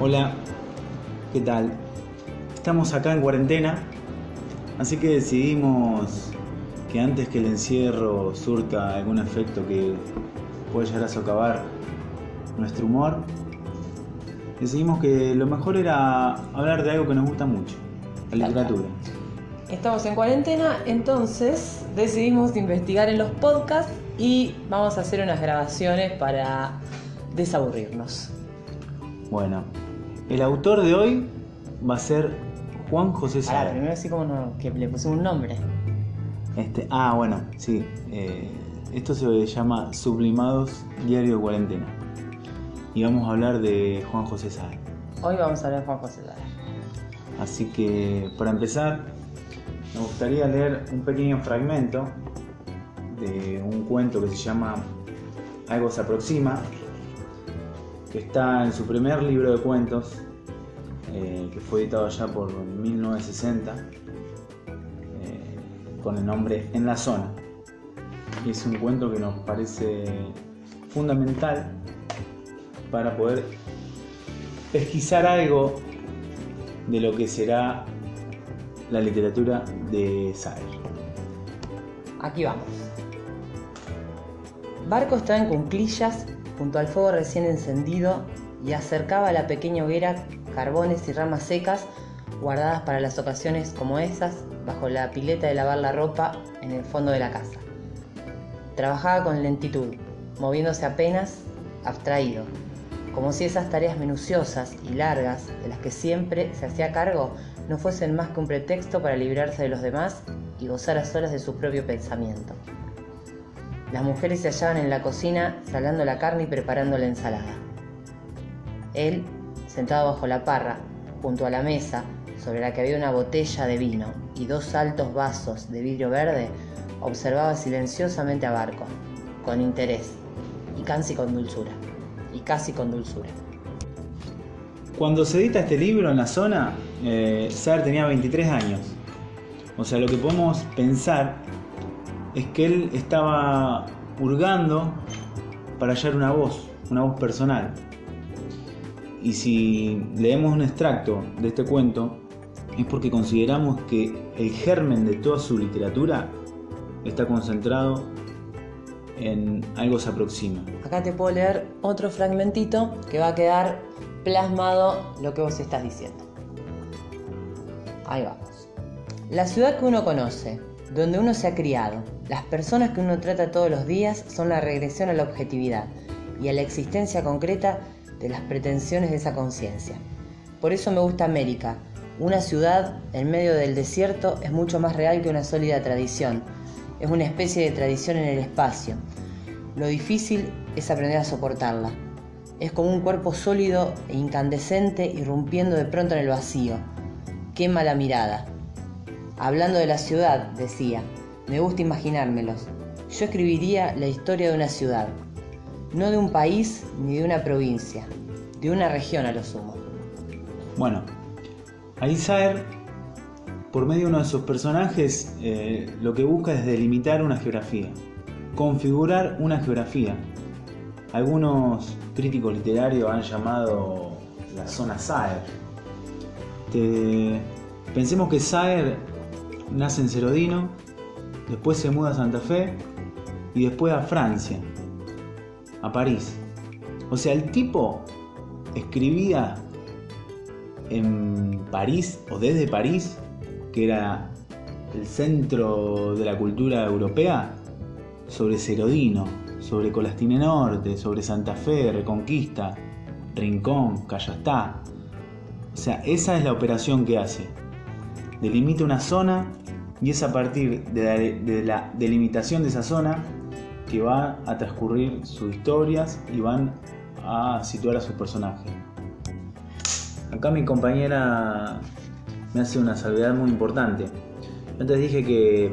Hola, ¿qué tal? Estamos acá en cuarentena, así que decidimos que antes que el encierro surta algún efecto que pueda llegar a socavar nuestro humor, decidimos que lo mejor era hablar de algo que nos gusta mucho, la literatura. Estamos en cuarentena, entonces decidimos investigar en los podcasts y vamos a hacer unas grabaciones para desaburrirnos. Bueno, el autor de hoy va a ser Juan José Ahora, Sara. primero así como no- que le pusimos un nombre. Este, ah, bueno, sí. eh, esto se llama Sublimados Diario de Cuarentena. Y vamos a hablar de Juan José Sara. Hoy vamos a hablar de Juan José Lara. Así que, para empezar, me gustaría leer un pequeño fragmento de un cuento que se llama Algo se aproxima, que está en su primer libro de cuentos, eh, que fue editado ya por 1960, eh, con el nombre En la zona. Y es un cuento que nos parece fundamental para poder pesquisar algo de lo que será la literatura de Saer. Aquí vamos. Barco estaba en cunclillas junto al fuego recién encendido y acercaba a la pequeña hoguera carbones y ramas secas guardadas para las ocasiones como esas bajo la pileta de lavar la ropa en el fondo de la casa. Trabajaba con lentitud, moviéndose apenas, abstraído, como si esas tareas minuciosas y largas de las que siempre se hacía cargo no fuesen más que un pretexto para librarse de los demás y gozar a solas de su propio pensamiento. Las mujeres se hallaban en la cocina salando la carne y preparando la ensalada. Él, sentado bajo la parra, junto a la mesa, sobre la que había una botella de vino y dos altos vasos de vidrio verde, observaba silenciosamente a Barco, con interés y casi con dulzura. Y casi con dulzura. Cuando se edita este libro en la zona, eh, tenía 23 años. O sea, lo que podemos pensar es que él estaba hurgando para hallar una voz, una voz personal. Y si leemos un extracto de este cuento, es porque consideramos que el germen de toda su literatura está concentrado en algo se aproxima. Acá te puedo leer otro fragmentito que va a quedar plasmado lo que vos estás diciendo. Ahí vamos. La ciudad que uno conoce, donde uno se ha criado, las personas que uno trata todos los días son la regresión a la objetividad y a la existencia concreta de las pretensiones de esa conciencia. Por eso me gusta América. Una ciudad en medio del desierto es mucho más real que una sólida tradición. Es una especie de tradición en el espacio. Lo difícil es aprender a soportarla. Es como un cuerpo sólido e incandescente irrumpiendo de pronto en el vacío. Quema la mirada. Hablando de la ciudad, decía, me gusta imaginármelos. Yo escribiría la historia de una ciudad, no de un país ni de una provincia, de una región a lo sumo. Bueno, ahí Saer, por medio de uno de sus personajes, eh, lo que busca es delimitar una geografía, configurar una geografía. Algunos críticos literarios han llamado la zona Saer. Pensemos que Saer nace en Cerodino, después se muda a Santa Fe y después a Francia, a París. O sea, el tipo escribía en París o desde París, que era el centro de la cultura europea, sobre Cerodino, sobre Colastine Norte, sobre Santa Fe, Reconquista, Rincón, Callastá. O sea, esa es la operación que hace. Delimita una zona y es a partir de la, de la delimitación de esa zona que va a transcurrir sus historias y van a situar a sus personajes. Acá mi compañera me hace una salvedad muy importante. Antes dije que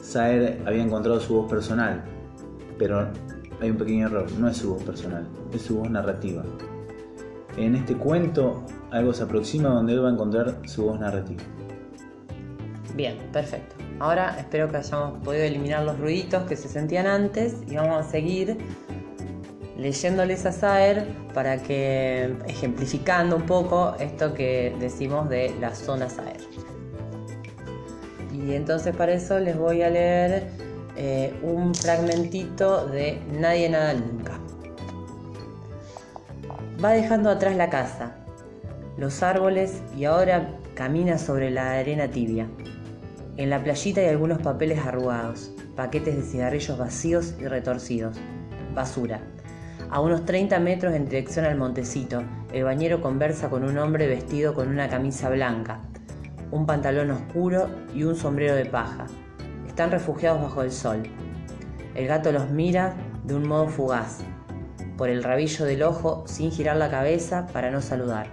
Saer había encontrado su voz personal, pero hay un pequeño error, no es su voz personal, es su voz narrativa. En este cuento algo se aproxima donde él va a encontrar su voz narrativa. Bien, perfecto. Ahora espero que hayamos podido eliminar los ruiditos que se sentían antes y vamos a seguir leyéndoles a Saer para que, ejemplificando un poco esto que decimos de la zona Saer. Y entonces para eso les voy a leer eh, un fragmentito de Nadie nada nunca. Va dejando atrás la casa, los árboles y ahora camina sobre la arena tibia. En la playita hay algunos papeles arrugados, paquetes de cigarrillos vacíos y retorcidos. Basura. A unos 30 metros en dirección al montecito, el bañero conversa con un hombre vestido con una camisa blanca, un pantalón oscuro y un sombrero de paja. Están refugiados bajo el sol. El gato los mira de un modo fugaz, por el rabillo del ojo sin girar la cabeza para no saludar.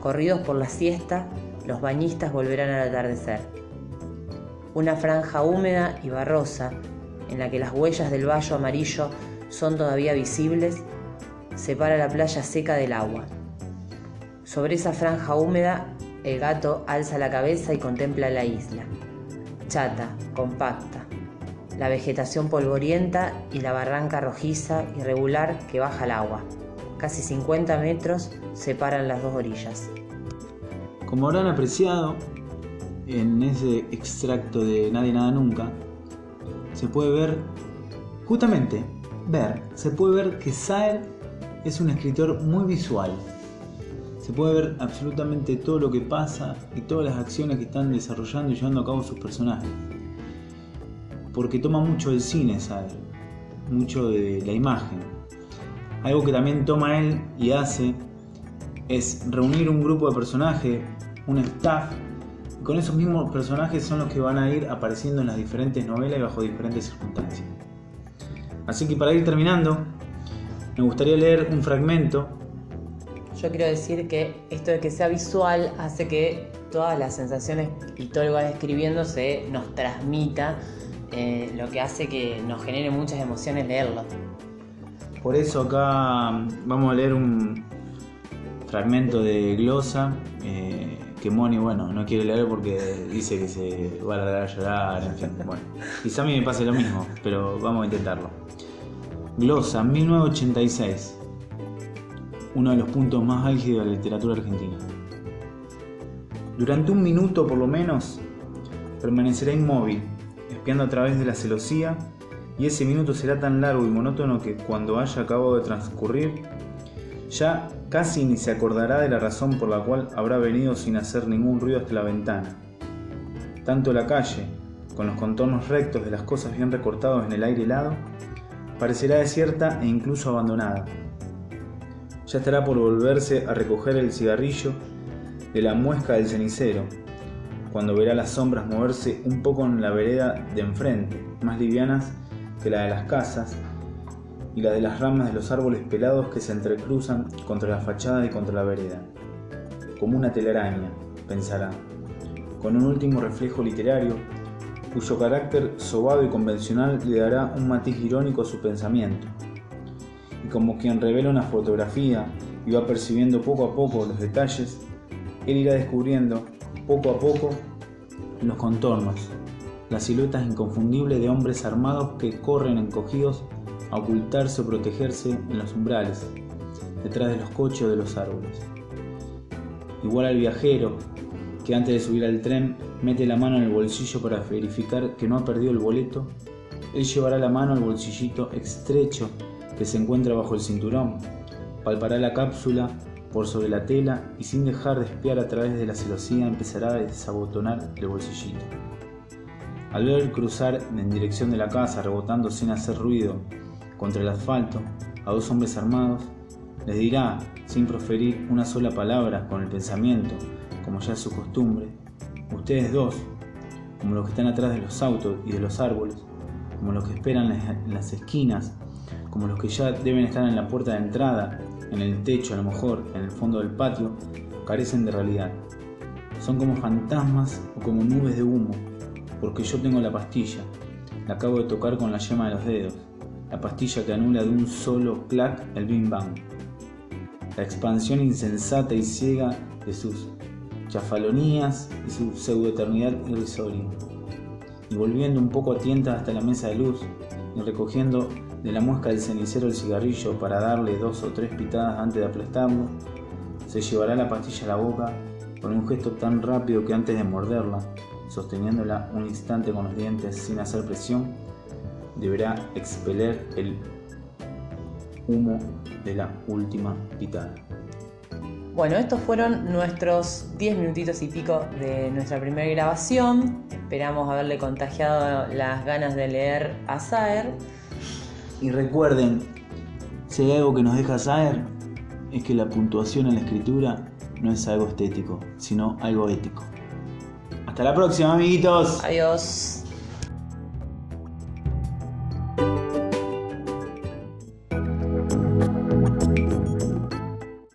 Corridos por la siesta, los bañistas volverán al atardecer. Una franja húmeda y barrosa, en la que las huellas del vallo amarillo son todavía visibles, separa la playa seca del agua. Sobre esa franja húmeda el gato alza la cabeza y contempla la isla, chata, compacta, la vegetación polvorienta y la barranca rojiza irregular que baja al agua. Casi 50 metros separan las dos orillas. Como habrán apreciado, en ese extracto de Nadie Nada Nunca, se puede ver, justamente, ver, se puede ver que Saer es un escritor muy visual, se puede ver absolutamente todo lo que pasa y todas las acciones que están desarrollando y llevando a cabo sus personajes. Porque toma mucho del cine, ¿sabe? mucho de la imagen. Algo que también toma él y hace es reunir un grupo de personajes, un staff, con esos mismos personajes son los que van a ir apareciendo en las diferentes novelas y bajo diferentes circunstancias. Así que para ir terminando, me gustaría leer un fragmento yo quiero decir que esto de que sea visual hace que todas las sensaciones y todo lo que va escribiendo se nos transmita, eh, lo que hace que nos genere muchas emociones leerlo. Por eso acá vamos a leer un fragmento de glosa eh, que Moni, bueno, no quiere leer porque dice que se va a largar a llorar, en fin, bueno. Quizá a mí me pase lo mismo, pero vamos a intentarlo. Glosa, 1986 uno de los puntos más álgidos de la literatura argentina. Durante un minuto por lo menos, permanecerá inmóvil, espiando a través de la celosía, y ese minuto será tan largo y monótono que cuando haya acabado de transcurrir, ya casi ni se acordará de la razón por la cual habrá venido sin hacer ningún ruido hasta la ventana. Tanto la calle, con los contornos rectos de las cosas bien recortados en el aire helado, parecerá desierta e incluso abandonada ya estará por volverse a recoger el cigarrillo de la muesca del cenicero, cuando verá las sombras moverse un poco en la vereda de enfrente, más livianas que la de las casas, y la de las ramas de los árboles pelados que se entrecruzan contra la fachada y contra la vereda. Como una telaraña, pensará, con un último reflejo literario, cuyo carácter sobado y convencional le dará un matiz irónico a su pensamiento y como quien revela una fotografía y va percibiendo poco a poco los detalles, él irá descubriendo poco a poco los contornos, las siluetas inconfundibles de hombres armados que corren encogidos ocultarse o protegerse en los umbrales, detrás de los coches o de los árboles. Igual al viajero, que antes de subir al tren mete la mano en el bolsillo para verificar que no ha perdido el boleto, él llevará la mano al bolsillito estrecho que se encuentra bajo el cinturón, palpará la cápsula por sobre la tela y sin dejar de espiar a través de la celosía empezará a desabotonar el bolsillito. Al ver cruzar en dirección de la casa, rebotando sin hacer ruido contra el asfalto, a dos hombres armados, les dirá, sin proferir una sola palabra, con el pensamiento, como ya es su costumbre, ustedes dos, como los que están atrás de los autos y de los árboles, como los que esperan en las esquinas como los que ya deben estar en la puerta de entrada, en el techo a lo mejor, en el fondo del patio, carecen de realidad. Son como fantasmas o como nubes de humo, porque yo tengo la pastilla, la acabo de tocar con la yema de los dedos, la pastilla que anula de un solo clac el bim bang. La expansión insensata y ciega de sus chafalonías y su pseudoeternidad irrisoria. Y volviendo un poco a tienta hasta la mesa de luz y recogiendo de la muesca del cenicero el cigarrillo para darle dos o tres pitadas antes de aplastarlo, se llevará la pastilla a la boca con un gesto tan rápido que antes de morderla, sosteniéndola un instante con los dientes sin hacer presión, deberá expeler el humo de la última pitada. Bueno, estos fueron nuestros 10 minutitos y pico de nuestra primera grabación. Esperamos haberle contagiado las ganas de leer a Saer. Y recuerden, si hay algo que nos deja saber, es que la puntuación en la escritura no es algo estético, sino algo ético. Hasta la próxima, amiguitos. Adiós.